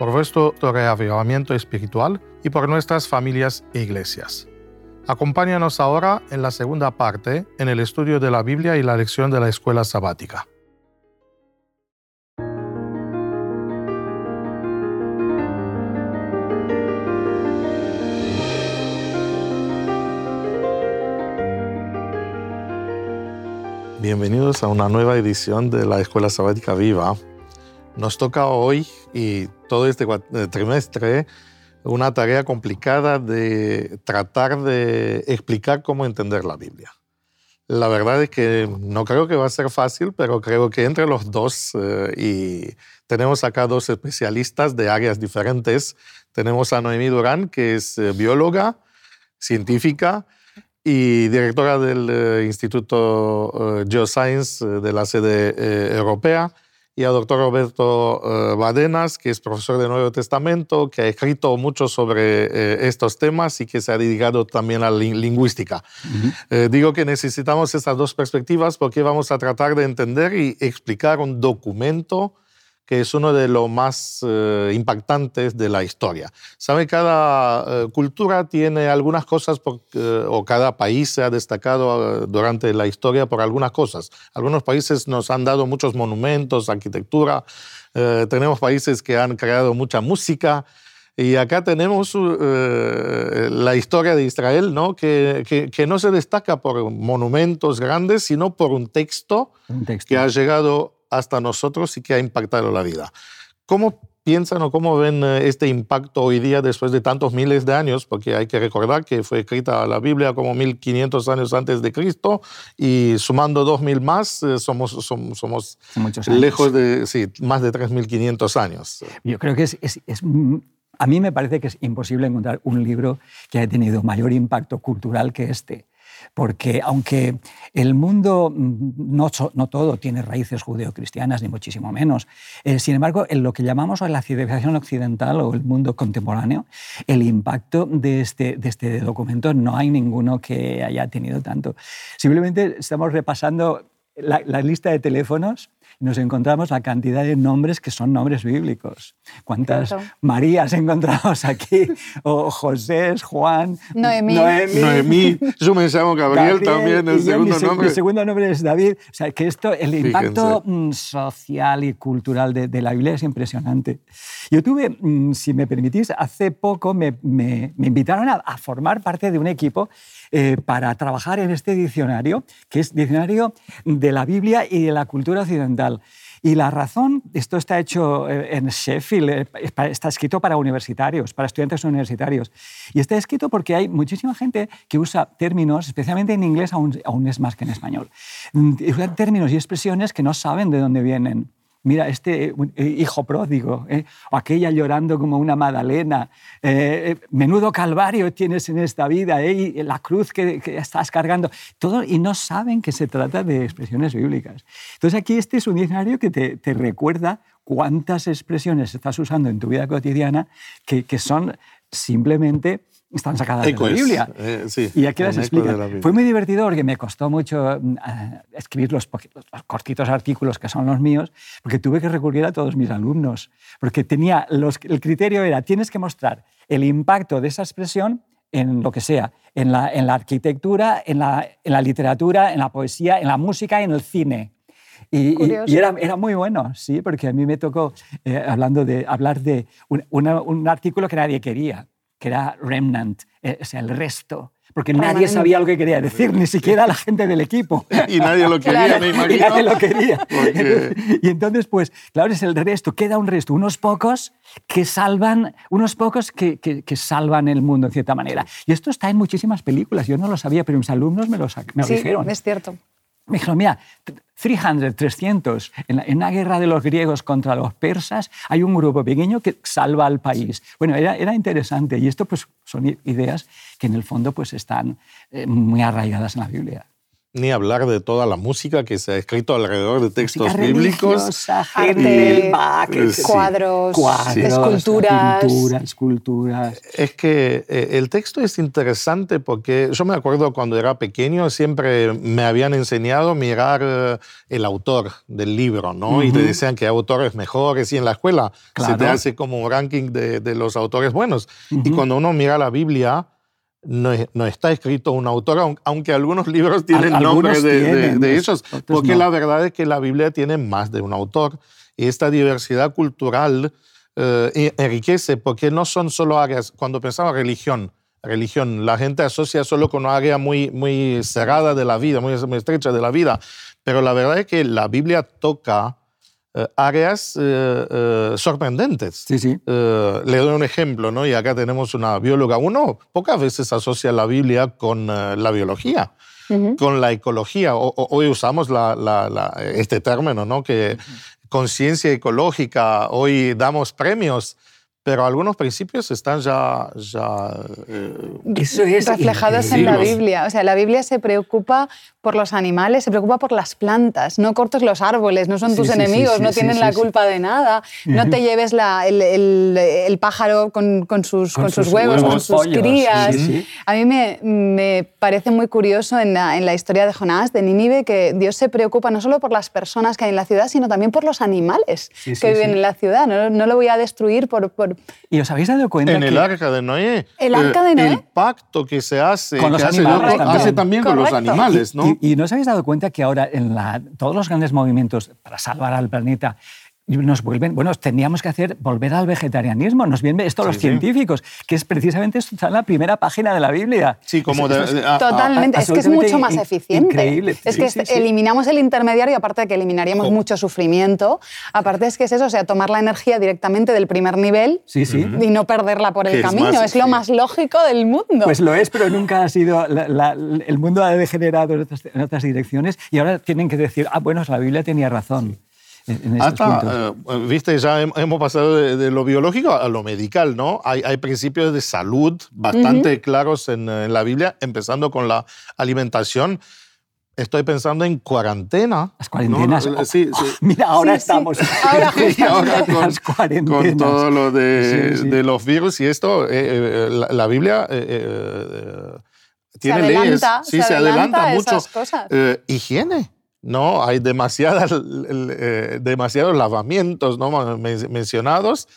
por vuestro reavivamiento espiritual y por nuestras familias e iglesias. Acompáñanos ahora en la segunda parte, en el estudio de la Biblia y la lección de la escuela sabática. Bienvenidos a una nueva edición de la Escuela Sabática Viva. Nos toca hoy y todo este eh, trimestre una tarea complicada de tratar de explicar cómo entender la Biblia. La verdad es que no creo que va a ser fácil, pero creo que entre los dos, eh, y tenemos acá dos especialistas de áreas diferentes, tenemos a Noemí Durán, que es eh, bióloga, científica y directora del eh, Instituto Geoscience de la sede europea, y al doctor Roberto uh, Badenas, que es profesor de Nuevo Testamento, que ha escrito mucho sobre eh, estos temas y que se ha dedicado también a la lingüística. Eh, digo que necesitamos estas dos perspectivas porque vamos a tratar de entender y explicar un documento que es uno de los más eh, impactantes de la historia. Sabe, cada eh, cultura tiene algunas cosas, eh, o cada país se ha destacado durante la historia por algunas cosas. Algunos países nos han dado muchos monumentos, arquitectura, tenemos países que han creado mucha música, y acá tenemos la historia de Israel, ¿no? Que, que, no se destaca por monumentos grandes, sino por un texto, un texto. que ha llegado hasta nosotros y que ha impactado la vida. ¿Cómo piensan o cómo ven eh, este impacto hoy día después de tantos miles de años? Porque hay que recordar que fue escrita la Biblia como 1500 años antes de Cristo y sumando 2000 más eh, somos, somos, somos lejos de sí, más de 3500 años. Yo creo que es, es, es a mí me parece que es imposible encontrar un libro que haya tenido mayor impacto cultural que este porque aunque el mundo mm, no, todo tiene raíces judeocristianas, ni muchísimo menos, eh, sin embargo, en lo que llamamos la civilización occidental o el mundo contemporáneo, el impacto de este, de este documento no hay ninguno que haya tenido tanto. Simplemente estamos repasando la lista de teléfonos nos encontramos la cantidad de nombres que son nombres bíblicos. ¿Cuántas Marías encontramos aquí? O José, Juan, Noemí. Noemí. Yo me llamo Gabriel, también, el segundo nombre. El segundo nombre es David. O sea, que esto, el impacto mm, social y cultural de, la Biblia es impresionante. Yo tuve, mm, si me permitís, hace poco me, me, invitaron a, a formar parte de un equipo eh, para trabajar en este diccionario, que es diccionario de la Biblia y de la cultura occidental. Y la razón, esto está hecho eh, en Sheffield, eh, está escrito para universitarios, para estudiantes universitarios. Y está escrito porque hay muchísima gente que usa términos, especialmente en inglés, aún, aún es más que en español. Mm, usan términos y expresiones que no saben de dónde vienen mira, este eh, hijo pródigo, ¿eh? o aquella llorando como una Madalena, eh, menudo calvario tienes en esta vida, y la cruz que, estás cargando, todo, y no saben que se trata de expresiones bíblicas. Entonces aquí este es un diccionario que te, recuerda cuántas expresiones estás usando en tu vida cotidiana que son simplemente están sacadas de la Biblia. Eh, sí, y aquí las explica. Fue muy divertido porque me costó mucho mm, escribir los, cortitos artículos que son los míos, porque tuve que recurrir a todos mis alumnos, porque tenía los, el criterio era, tienes que mostrar el impacto de esa expresión en lo que sea, en la, en la arquitectura, en la, en la, literatura, en la poesía, en la música, en el cine. Y, y, era, era, muy bueno, sí, porque a mí me tocó, eh, hablando de, hablar de un, un artículo que nadie quería que era remnant, eh, o sea, el resto. Porque nadie sabía lo que quería decir, ni siquiera la gente del equipo. y nadie lo quería, me imagino. Y nadie lo quería. Y entonces, pues, claro, es el resto, queda un resto, unos pocos que salvan, unos pocos que, que, salvan el mundo, en cierta manera. Y esto está en muchísimas películas, yo no lo sabía, pero mis alumnos me lo, me sí, dijeron. es cierto. Me dijeron, mira, 300, 300, en, en, una guerra de los griegos contra los persas, hay un grupo pequeño que salva al país. Bueno, era, era interesante y esto pues, son ideas que en el fondo pues, están eh, muy arraigadas en la Biblia ni hablar de toda la música que se ha escrito alrededor de textos bíblicos. Arte, cuadros, esculturas. esculturas. Es que eh, el texto es interesante porque yo me acuerdo cuando era pequeño siempre me habían enseñado a mirar eh, el autor del libro, ¿no? Y te decían que autores mejores y en la escuela se te hace como un ranking de, de los autores buenos. Y cuando uno mira la Biblia, no, no, está escrito un autor, aunque algunos libros tienen nombres de, de, ellos, porque la verdad es que la Biblia tiene más de un autor y esta diversidad cultural eh, enriquece porque no son solo áreas, cuando pensamos religión, religión, la gente asocia solo con una área muy, muy cerrada de la vida, muy, muy estrecha de la vida, pero la verdad es que la Biblia toca áreas eh, eh, sorprendentes. Sí, sí. le doy un ejemplo, ¿no? Y acá tenemos una bióloga. Uno pocas veces asocia la Biblia con la biología, con la ecología. hoy usamos este término, ¿no? Que conciencia ecológica, hoy damos premios pero algunos principios están ya, ya eh, reflejados en la Biblia. O sea, la Biblia se preocupa por los animales, se preocupa por las plantas. No cortes los árboles, no son tus enemigos, no tienen la culpa de nada. No te lleves la, el, el, pájaro con, con, sus, con, sus, huevos, con sus crías. A mí me, me, parece muy curioso en la, en la, historia de Jonás, de Nínive, que Dios se preocupa no solo por las personas que hay en la ciudad, sino también por los animales que viven en la ciudad. No, no, lo voy a destruir por, por ¿Y os habéis dado cuenta En el arca de Noé. El arca de Noé. El pacto que se hace, con los animales hace, hace también con los animales, ¿no? Y, y, no os habéis dado cuenta que ahora en la, todos los grandes movimientos para salvar al planeta nos vuelven, bueno, teníamos que hacer volver al vegetarianismo, nos vienen esto los científicos, que es precisamente esto está en la primera página de la Biblia. Sí, como totalmente, es que es mucho más eficiente. Increíble. Es que eliminamos el intermediario, aparte de que eliminaríamos mucho sufrimiento, aparte es que es eso, o sea, tomar la energía directamente del primer nivel y no perderla por el camino, es, lo más lógico del mundo. Pues lo es, pero nunca ha sido, el mundo ha degenerado en otras, en otras direcciones y ahora tienen que decir, ah, bueno, la Biblia tenía razón. Hasta, eh, viste, ya hemos pasado de, lo biológico a lo medical, ¿no? Hay, hay principios de salud bastante claros en, en, la Biblia, empezando con la alimentación. Estoy pensando en cuarentena. Las cuarentenas. ¿no? Sí, sí. Mira, ahora estamos. Ahora, ahora con, las cuarentenas. con todo lo de, de, los virus y esto, eh, eh, la, la, Biblia tiene se adelanta, leyes. Sí, se, adelanta, mucho. Cosas. higiene. ¿No? Hay demasiadas, eh, demasiados lavamientos ¿no? mencionados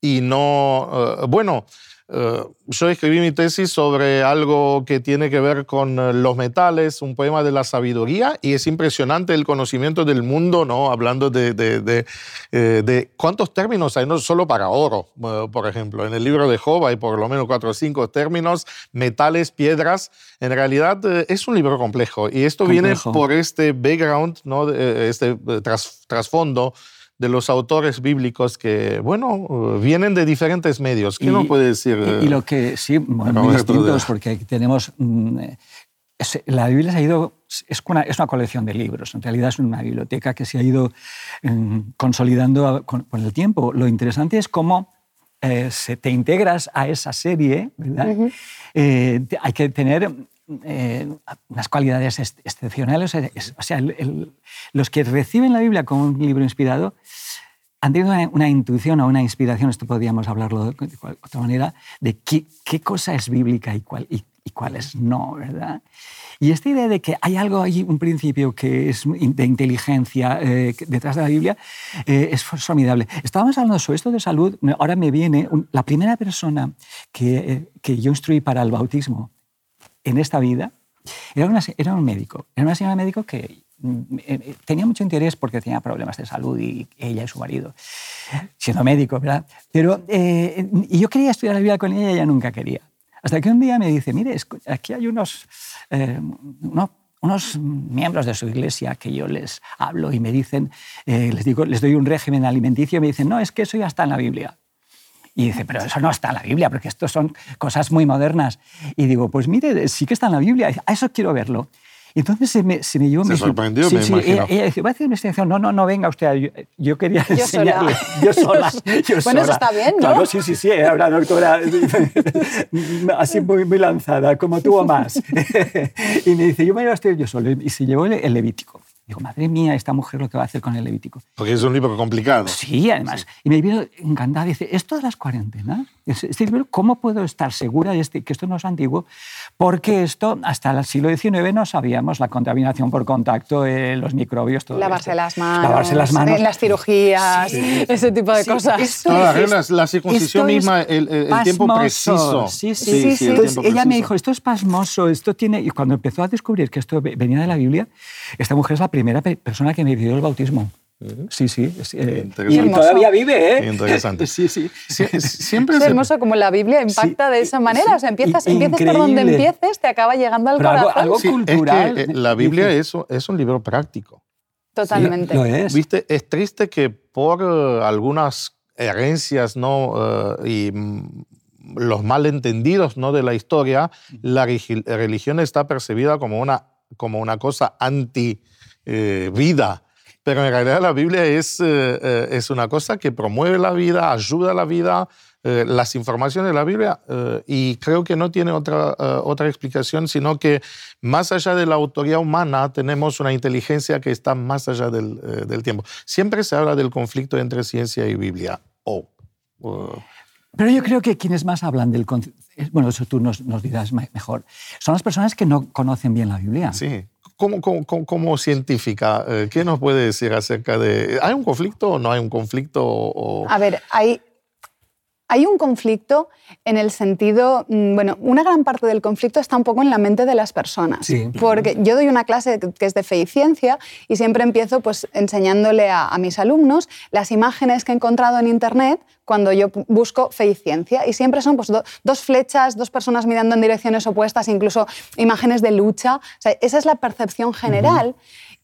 y no, eh, bueno, eh, yo escribí mi tesis sobre algo que tiene que ver con eh, los metales, un poema de la sabiduría, y es impresionante el conocimiento del mundo, ¿no? Hablando de, de, eh, de, cuántos términos hay, no solo para oro, por ejemplo. En el libro de Job hay por lo menos cuatro o cinco términos, metales, piedras. En realidad es un libro complejo, y esto viene por este background, ¿no? Este trasfondo de los autores bíblicos que, bueno, vienen de diferentes medios. ¿Qué no puede decir? Y, lo que sí, bueno, muy distintos, porque tenemos... Mm, la Biblia se ha ido, es una, es una, colección de libros, en realidad es una biblioteca que se ha ido mm, consolidando con, el tiempo. Lo interesante es cómo eh, se, te integras a esa serie, ¿verdad? Eh, hay que tener eh, unas cualidades excepcionales. O sea, los que reciben la Biblia como un libro inspirado han tenido una, intuición o una inspiración, esto podríamos hablarlo de, otra manera, de qué, cosa es bíblica y cuál, y, cuál es no, ¿verdad? Y esta idea de que hay algo ahí, un principio que es de inteligencia eh, detrás de la Biblia, eh, es formidable. Estábamos hablando sobre esto de salud, ahora me viene la primera persona que, que yo instruí para el bautismo en esta vida era, una, era un médico. Era una señora médico que mm, eh, tenía mucho interés porque tenía problemas de salud y ella y su marido, siendo médico, ¿verdad? Pero eh, yo quería estudiar la vida con ella y ella nunca quería. Hasta que un día me dice, mire, aquí hay unos, eh, unos, unos, miembros de su iglesia que yo les hablo y me dicen, les, digo, les doy un régimen alimenticio y me dicen, no, es que eso ya está en la Biblia. Y dice, pero eso no está en la Biblia, porque esto son cosas muy modernas. Y digo, pues mire, sí que está en la Biblia, a eso quiero verlo. Entonces se me, se me llevó... Se me sorprendió, sí, me sí, imagino. Ella, dice, va a hacer una investigación. No, no, no, venga usted. Yo, yo quería Yo sola. enseñarle. Yo sola. Yo Bueno, eso sola. está bien, ¿no? Claro, sí, sí, sí. Era una doctora así muy, muy lanzada, como tú o más. y me dice, yo me voy a estudiar yo solo. Y se llevó el, el Levítico. Digo, madre mía, esta mujer lo que va a hacer con el Levítico. Porque es un libro complicado. Sí, además. Y me vino encantada. Dice, esto de las cuarentenas, este libro, ¿cómo puedo estar segura de este, que esto no es antiguo? Porque esto, hasta el siglo XIX no sabíamos la contaminación por contacto, eh, los microbios, todo Lavarse esto. las manos, Lavarse las manos. en las cirugías, ese tipo de Sí, cosas. esto es- reglas, la circuncisión esto es misma, el, el- el tiempo preciso. Sí, sí, Sí, sí. Entonces ella me preciso. dijo, esto es pasmoso, esto tiene... Y cuando empezó a descubrir que esto ve- venía de la Biblia, esta mujer es la primera pe- persona que me pidió el bautismo. Sí, sí. es, eh, y todavía vive, ¿eh? Interesante. Sí, sí. Sie- Siempre Es hermoso como la Biblia impacta de esa manera. O sea, empiezas, empiezas por donde empieces, te acaba llegando al Pero algo- corazón. algo Sí, es cultural. que, eh, la Biblia es, un- es un libro práctico. Totalmente. Lo es. Viste, es triste que por eh, algunas herencias ¿no? Eh, y los malentendidos ¿no? de la historia, la religión está percibida como una, como una cosa anti-vida. Pero en realidad la Biblia es, eh, eh, es una cosa que promueve la vida, ayuda a la vida, eh, las informaciones de la Biblia, eh, y creo que no tiene otra, eh, otra explicación, sino que más allá de la autoría humana tenemos una inteligencia que está más allá del, eh, del tiempo. Siempre se habla del conflicto entre ciencia y Biblia. Oh, uh, Pero yo creo que quienes más hablan del concepto, bueno, eso tú nos, nos dirás me- mejor, son las personas que no conocen bien la Biblia. sí. Como, como, científica, eh, ¿qué nos puede decir acerca de... ¿Hay un conflicto o no hay un conflicto? O... A ver, hay, hay un conflicto en el sentido, mm, bueno, una gran parte del conflicto está un poco en la mente de las personas. Sí. Porque yo doy una clase que es de fe y ciencia y siempre empiezo pues enseñándole a, a mis alumnos las imágenes que he encontrado en internet cuando yo busco fe y ciencia. Y siempre son pues, do- dos flechas, dos personas mirando en direcciones opuestas, incluso imágenes de lucha. O sea, esa es la percepción general.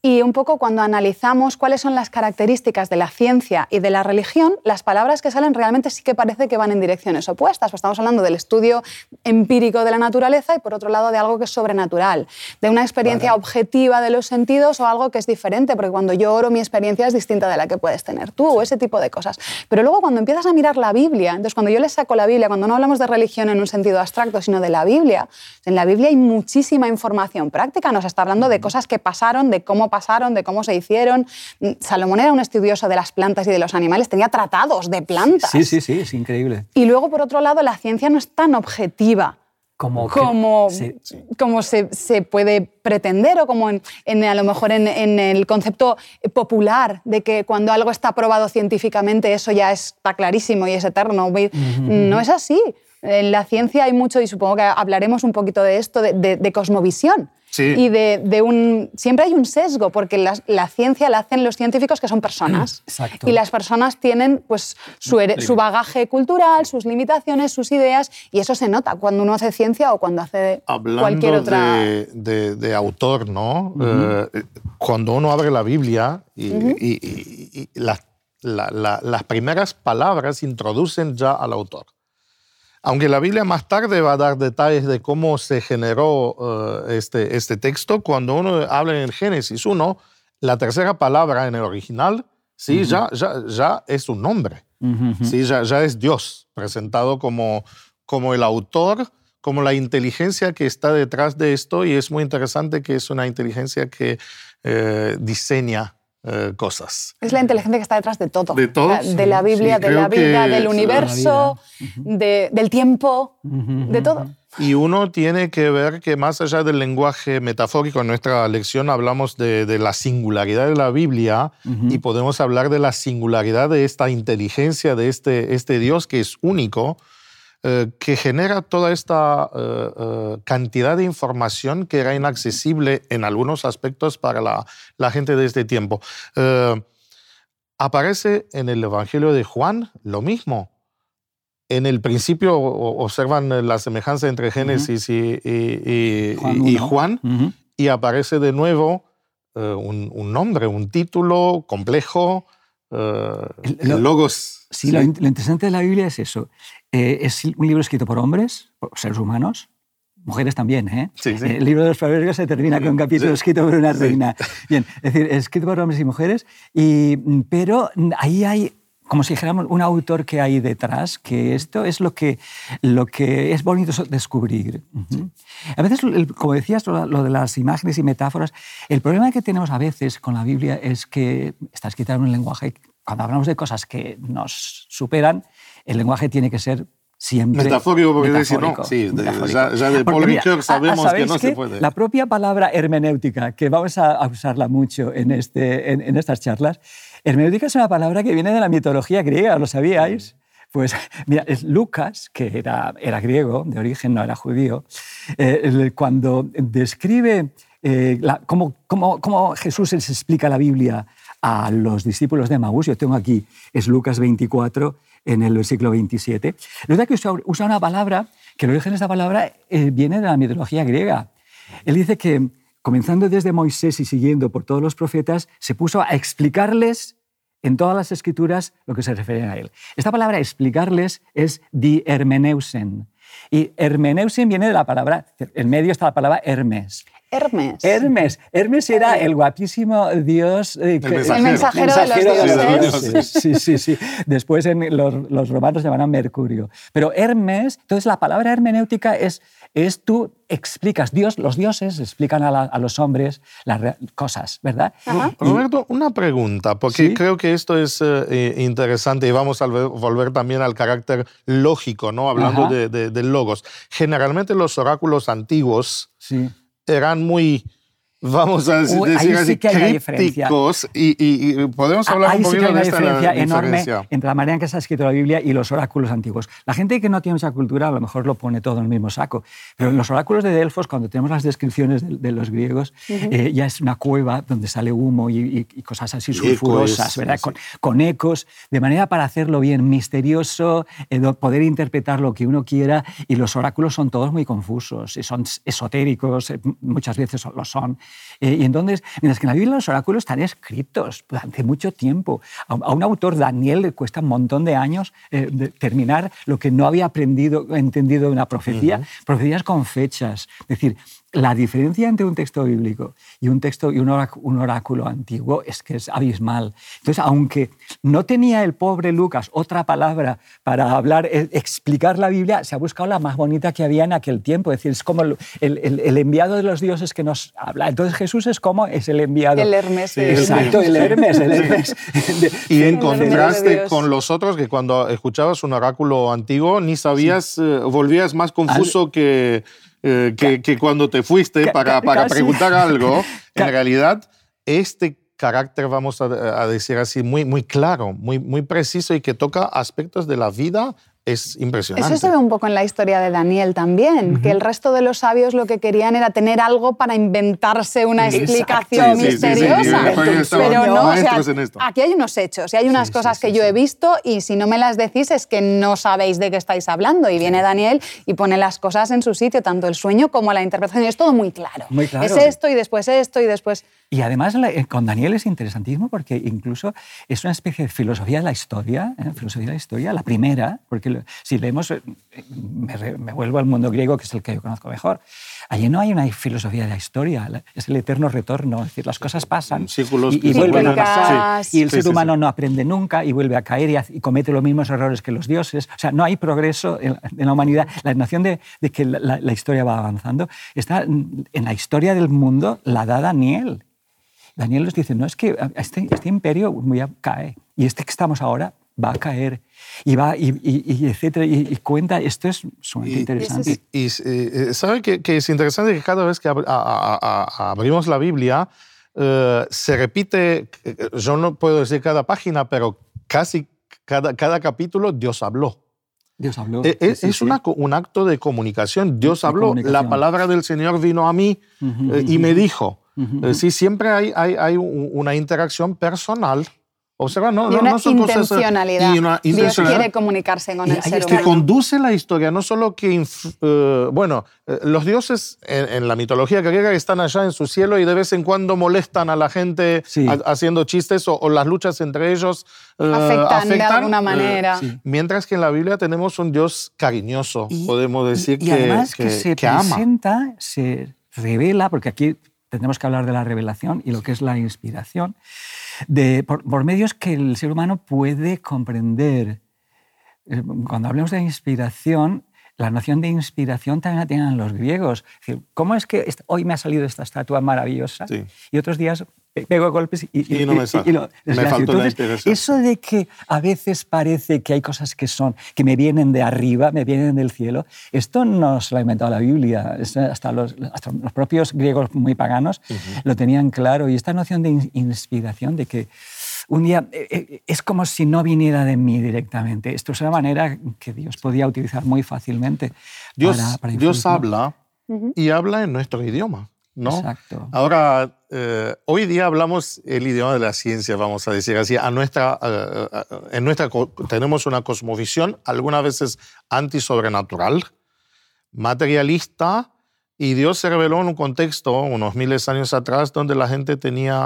Y un poco cuando analizamos cuáles son las características de la ciencia y de la religión, las palabras que salen realmente sí que parece que van en direcciones opuestas. Pues estamos hablando del estudio empírico de la naturaleza y por otro lado de algo que es sobrenatural, de una experiencia objetiva de los sentidos o algo que es diferente, porque cuando yo oro mi experiencia es distinta de la que puedes tener tú o ese tipo de cosas. Pero luego cuando empiezas a mirar la Biblia, entonces cuando yo les saco la Biblia, cuando no hablamos de religión en un sentido abstracto, sino de la Biblia, en la Biblia hay muchísima información práctica, nos está hablando de cosas que pasaron, de cómo pasaron, de cómo se hicieron. Mm, Salomón era un estudioso de las plantas y de los animales, tenía tratados de plantas. Sí, sí, sí, es increíble. Y luego, por otro lado, la ciencia no es tan objetiva Como, como, sí. como se, se puede pretender o como en, en, a lo mejor en, en el concepto popular de que cuando algo está probado científicamente eso ya está clarísimo y es eterno. No es así. En la ciencia hay mucho, y supongo que hablaremos un poquito de esto, de, de- de cosmovisión. Sí. Y de, de un... Siempre hay un sesgo, porque la, la ciencia la hacen los científicos que son personas. Exacto. Y las personas tienen pues, su, su bagaje cultural, sus limitaciones, sus ideas, y eso se nota cuando uno hace ciencia o cuando hace Hablando cualquier otra... de, de- de autor, ¿no? Eh, cuando uno abre la Biblia y, y- y- y las- la- la- las primeras palabras introducen ya al autor. Aunque la Biblia más tarde va a dar detalles de cómo se generó eh, este, este texto, cuando uno habla en Génesis 1, la tercera palabra en el original, sí, ya, ya, ya es un nombre. Ujú. Sí, ya, ya es Dios presentado como, como el autor, como la inteligencia que está detrás de esto y es muy interesante que es una inteligencia que eh, diseña eh, cosas. Es la inteligencia que está detrás de todo. De todo, De sí, la Biblia, sí, de la vida, del universo, de- del tiempo, de todo. Y uno tiene que ver que más allá del lenguaje metafórico, en nuestra lección hablamos de, de la singularidad de la Biblia y podemos hablar de la singularidad de esta inteligencia, de este, este Dios que es único, eh, que genera toda esta eh, eh, cantidad de información que era inaccesible en algunos aspectos para la, la gente de este tiempo. Aparece en el Evangelio de Juan lo mismo. En el principio observan la semejanza entre Génesis y, y- y- Juan y aparece de nuevo un, un nombre, un título complejo, El- lo- logos. Sí, lo interesante de la Biblia es eso. Eh, es un libro escrito por hombres, por seres humanos, mujeres también, ¿eh? Sí, sí. El libro de los proverbios se termina con un capítulo escrito por una reina. Bien, es decir, escrito por hombres y mujeres, y, pero ahí hay como si dijéramos un autor que hay detrás, que esto es lo que, lo que es bonito descubrir. A veces, como decías, lo, de las imágenes y metáforas, el problema que tenemos a veces con la Biblia es que está escrita en un lenguaje, cuando hablamos de cosas que nos superan, el lenguaje tiene que ser siempre metafórico porque decir no sí ya, de Paul Ricoeur sabemos que no se puede. La propia palabra hermenéutica que vamos a usarla mucho en, este, en, en estas charlas Hermenéutica es una palabra que viene de la mitología griega, ¿lo sabíais? Pues mira, es Lucas, que era, era griego de origen, no era judío, eh, cuando describe eh, cómo, cómo, Jesús les explica la Biblia a los discípulos de Maús, yo tengo aquí, es Lucas 24, en el versículo 27, verdad que usa, usa una palabra, que el origen de esta palabra eh, viene de la mitología griega. Él dice que, comenzando desde Moisés y siguiendo por todos los profetas, se puso a explicarles en todas las escrituras lo que se refiere a él. Esta palabra explicarles es di hermeneusen. Y hermeneusen viene de la palabra, en medio está la palabra Hermes. Hermes. Hermes. Hermes era el guapísimo dios. Eh, el, mensajero, de los dioses. Sí, sí, sí. Después en los, los romanos llamaban Mercurio. Pero Hermes, entonces la palabra hermenéutica es es tú explicas, Dios, los dioses explican a, los hombres las cosas, ¿verdad? Roberto, una pregunta, porque creo que esto es eh, interesante y vamos a volver también al carácter lógico, ¿no? Hablando de, logos. Generalmente los oráculos antiguos eran muy vamos a decir, así, crípticos y, y, podemos hablar ahí un poquito sí que hay de esta diferencia enorme entre la manera en que se ha escrito la Biblia y los oráculos antiguos. La gente que no tiene mucha cultura a lo mejor lo pone todo en el mismo saco, pero en los oráculos de Delfos, cuando tenemos las descripciones de, los griegos, eh, ya es una cueva donde sale humo y, cosas así sulfurosas, ¿verdad? Con, ecos, de manera para hacerlo bien misterioso, eh, poder interpretar lo que uno quiera y los oráculos son todos muy confusos, y son esotéricos, eh, muchas veces lo son. Eh, y entonces, mientras que en la Biblia los oráculos están escritos durante mucho tiempo. A, un autor, Daniel, le cuesta un montón de años eh, terminar lo que no había aprendido, entendido de una profecía, profecías con fechas. Es decir, la diferencia entre un texto bíblico y un texto y un oráculo, antiguo es que es abismal. Entonces, aunque no tenía el pobre Lucas otra palabra para hablar, eh, explicar la Biblia, se ha buscado la más bonita que había en aquel tiempo. Es decir, es como el, el, enviado de los dioses que nos habla. Entonces, Jesús es como es el enviado. El Hermes. Exacto, el Hermes. El Hermes. y en contraste con los otros, que cuando escuchabas un oráculo antiguo ni sabías, eh, volvías más confuso que eh, que, cuando te fuiste para, para preguntar algo, en realidad este carácter, vamos a, a, decir así, muy, muy claro, muy, muy preciso y que toca aspectos de la vida es impresionante. Eso se ve un poco en la historia de Daniel también, que el resto de los sabios lo que querían era tener algo para inventarse una explicación misteriosa. Pero no, o sea, aquí hay unos hechos y hay unas cosas que yo he visto y si no me las decís es que no sabéis de qué estáis hablando. Y viene Daniel y pone las cosas en su sitio, tanto el sueño como la interpretación. es todo muy claro. Muy claro. Es esto y después esto y después... Y además eh, con Daniel es interesantísimo porque incluso es una especie de filosofía de la historia, ¿eh? filosofía de la historia, la primera, porque si leemos, eh, me, vuelvo al mundo griego, que es el que yo conozco mejor, allí no hay una filosofía de la historia, es el eterno retorno, es decir, las cosas pasan y, vuelven a pasar, y el ser humano no aprende nunca y vuelve a caer y, comete los mismos errores que los dioses, o sea, no hay progreso en, la humanidad, la noción de, que la, la historia va avanzando está en la historia del mundo, la da Daniel. Daniel nos dice, no, es que este, este imperio voy a caer y este que estamos ahora va a caer y va y, y, etcétera y, cuenta esto es sumamente interesante y, eh, sabe que, es interesante que cada vez que abrimos la Biblia eh, se repite yo no puedo decir cada página pero casi cada, cada capítulo Dios habló Dios habló. E, e, es, un acto de comunicación. Dios habló. La palabra del Señor vino a mí eh, y me dijo. Sí, siempre hay, hay, hay, una interacción personal Observa, no, y una no son intencionalidad. y una intencionalidad. Dios quiere comunicarse con el ser humano. Que conduce la historia, no solo que... Eh, bueno, eh, los dioses en, la mitología griega están allá en su cielo y de vez en cuando molestan a la gente haciendo chistes o, las luchas entre ellos uh, afectan, de alguna manera. Mientras que en la Biblia tenemos un Dios cariñoso, podemos decir y que, además que, se presenta, se revela, porque aquí tendremos que hablar de la revelación y lo que es la inspiración de, por, medios que el ser humano puede comprender. Eh, cuando hablamos de inspiración, la noción de inspiración también la tienen los griegos. ¿Cómo es que hoy me ha salido esta estatua maravillosa y otros días pego golpes y, no me, y, lo Entonces, Eso de que a veces parece que hay cosas que son, que me vienen de arriba, me vienen del cielo, esto no se lo ha inventado la Biblia, hasta los, los propios griegos muy paganos lo tenían claro. Y esta noción de inspiración, de que un día eh, eh, es como si no viniera de mí directamente. Esto es una manera que Dios podía utilizar muy fácilmente. Dios, Dios habla y habla en nuestro idioma. ¿No? Exacto. Ahora, eh, hoy día hablamos el idioma de la ciencia, vamos a decir así. A nuestra, en nuestra, tenemos una cosmovisión, algunas veces antisobrenatural, materialista, y Dios se reveló en un contexto, unos miles de años atrás, donde la gente tenía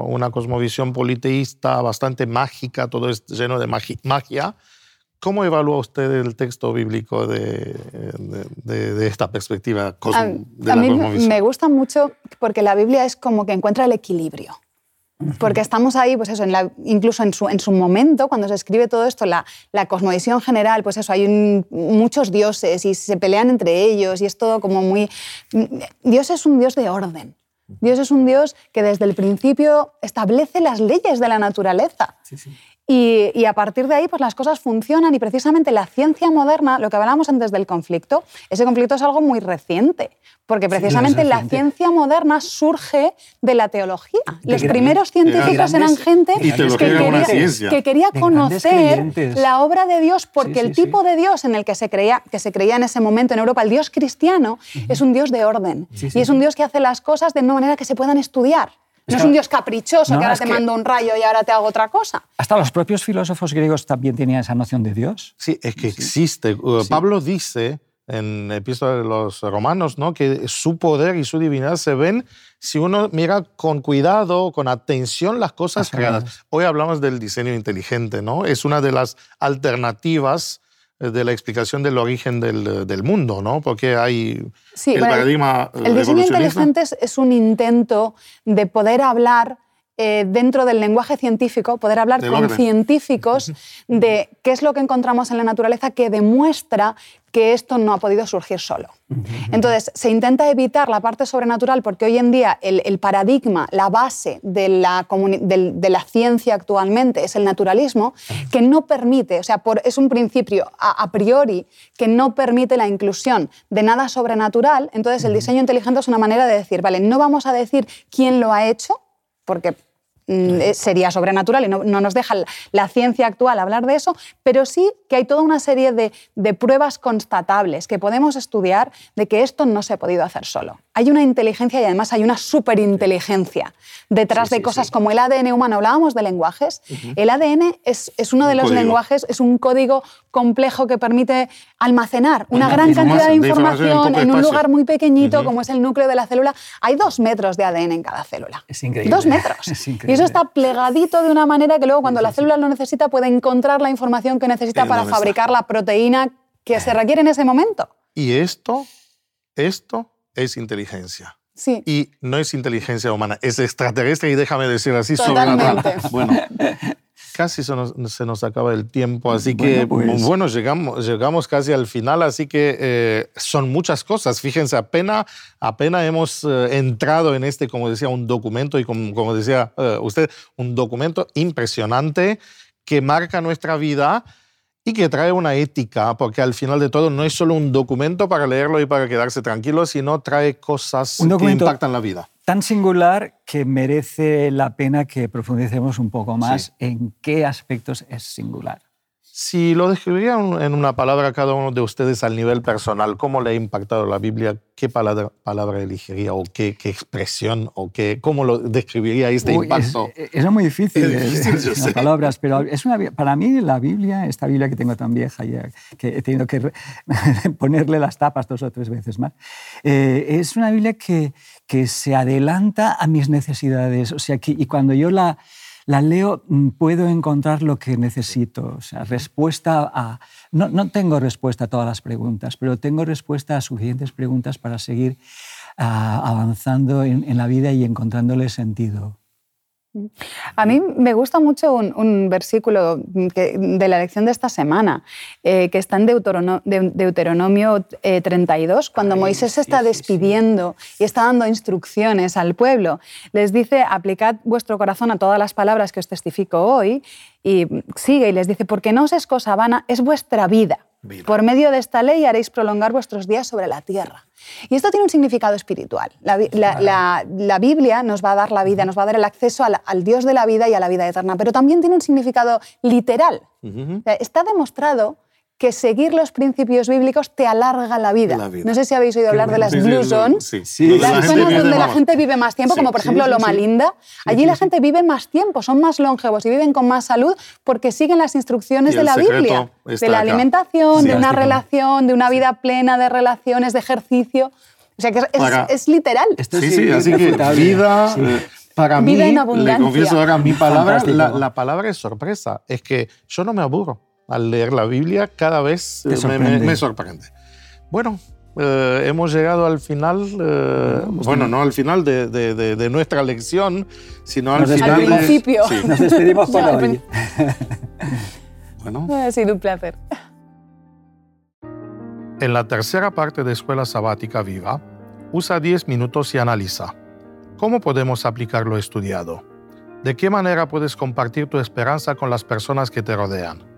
una cosmovisión politeísta bastante mágica, todo es lleno de magia. ¿Cómo evalúa usted el texto bíblico de, de, esta perspectiva a, de a mí me gusta mucho porque la Biblia es como que encuentra el equilibrio. Porque estamos ahí, pues eso, incluso en su, en su, momento, cuando se escribe todo esto, la, la cosmovisión general, pues eso, hay muchos dioses y se pelean entre ellos y es todo como muy... Dios es un Dios de orden. Dios es un Dios que desde el principio establece las leyes de la naturaleza. Sí, sí. Y, a partir de ahí, pues las cosas funcionan y precisamente la ciencia moderna, lo que hablábamos antes del conflicto, ese conflicto es algo muy reciente, porque precisamente la ciencia moderna surge de la teología. Los primeros científicos eran gente que quería, conocer la obra de Dios, porque el tipo de Dios en el que se, creía, que se creía en ese momento en Europa, el Dios cristiano, es un Dios de orden. Y es un Dios que hace las cosas de una manera que se puedan estudiar. No es un Dios caprichoso que ahora te mando un rayo y ahora te hago otra cosa. Hasta los propios filósofos griegos también tenían esa noción de Dios. Sí, es que existe. Uh, Pablo dice en Epístola de los Romanos, ¿no? que su poder y su divinidad se ven si uno mira con cuidado, con atención las cosas creadas. Hoy hablamos del diseño inteligente, ¿no? Es una de las alternativas de la explicación del origen del, del mundo, ¿no? Porque hay el paradigma El diseño inteligente es un intento de poder hablar eh, dentro del lenguaje científico, poder hablar con científicos de qué es lo que encontramos en la naturaleza que demuestra que esto no ha podido surgir solo. Entonces, se intenta evitar la parte sobrenatural porque hoy en día el, paradigma, la base de la, de, la, ciencia actualmente es el naturalismo, que no permite, o sea, es un principio a, priori que no permite la inclusión de nada sobrenatural. Entonces, el diseño inteligente es una manera de decir, vale, no vamos a decir quién lo ha hecho, porque sería sobrenatural y no, nos deja la ciencia actual hablar de eso, pero sí que hay toda una serie de, pruebas constatables que podemos estudiar de que esto no se ha podido hacer solo. Hay una inteligencia y además hay una superinteligencia detrás de cosas como el ADN humano. Hablábamos de lenguajes. El ADN es, uno de los lenguajes, es un código complejo que permite almacenar una, gran cantidad de información, en, un lugar muy pequeñito como es el núcleo de la célula. Hay dos metros de ADN en cada célula. Es increíble. Dos metros. Y eso está plegadito de una manera que luego cuando la célula lo necesita puede encontrar la información que necesita para fabricar la proteína que se requiere en ese momento. Y esto, esto es inteligencia. Sí. Y no es inteligencia humana, es extraterrestre y déjame decir así Totalmente. Bueno, casi se nos, se nos, acaba el tiempo, así que pues. bueno, llegamos, llegamos casi al final, así que eh, son muchas cosas. Fíjense, apenas, apenas hemos eh, entrado en este, como decía, un documento y como, como decía eh, usted, un documento impresionante que marca nuestra vida y que trae una ética, porque al final de todo no es solo un documento para leerlo y para quedarse tranquilo, sino trae cosas que impactan la vida. Tan singular que merece la pena que profundicemos un poco más en qué aspectos es singular. Si lo describirían en una palabra cada uno de ustedes al nivel personal, ¿cómo le ha impactado la Biblia? ¿Qué palabra, palabra elegiría o qué, qué, expresión o qué, cómo lo describiría este impacto? Es, es, muy difícil, es difícil las palabras, pero es una, para mí la Biblia, esta Biblia que tengo tan vieja ya, que he tenido que ponerle las tapas dos o tres veces más, eh, es una Biblia que, que se adelanta a mis necesidades. O sea, que, y cuando yo la la leo, mm, puedo encontrar lo que necesito. O sea, respuesta a... No, no tengo respuesta a todas las preguntas, pero tengo respuesta a suficientes preguntas para seguir ah, avanzando en, en, la vida y encontrándole sentido. A mí me gusta mucho un, versículo de la lección de esta semana, eh, que está en Deuteronomio, 32, eh, cuando Moisés se está despidiendo y está dando instrucciones al pueblo. Les dice, aplicad vuestro corazón a todas las palabras que os testifico hoy, y sigue y les dice, porque no os es cosa vana, es vuestra vida. Por medio de esta ley haréis prolongar vuestros días sobre la tierra. Y esto tiene un significado espiritual. La, Biblia nos va a dar la vida, nos va a dar el acceso al, Dios de la vida y a la vida eterna, pero también tiene un significado literal. Está demostrado que seguir los principios bíblicos te alarga la vida. No sé si habéis oído hablar de las Blue Zones. Sí, sí. Las zonas donde la gente vive más tiempo, como por ejemplo Loma Linda. Allí la gente vive más tiempo, son más longevos y viven con más salud porque siguen las instrucciones de la Biblia. De la alimentación, de una relación, de una vida plena de relaciones, de ejercicio. O sea que es, literal. sí, sí, así que vida... Eh, para mí, le confieso ahora mi palabra, la, la palabra es sorpresa. Es que yo no me aburro al leer la Biblia cada vez eh, Me, sorprende. Bueno, eh, hemos llegado al final, eh, bueno, no al final de, de, nuestra lección, sino al final. Al principio. Nos despedimos por hoy. bueno. Ha sido un placer. En la tercera parte de Escuela Sabática Viva, usa 10 minutos y analiza. ¿Cómo podemos aplicar lo estudiado? ¿De qué manera puedes compartir tu esperanza con las personas que te rodean?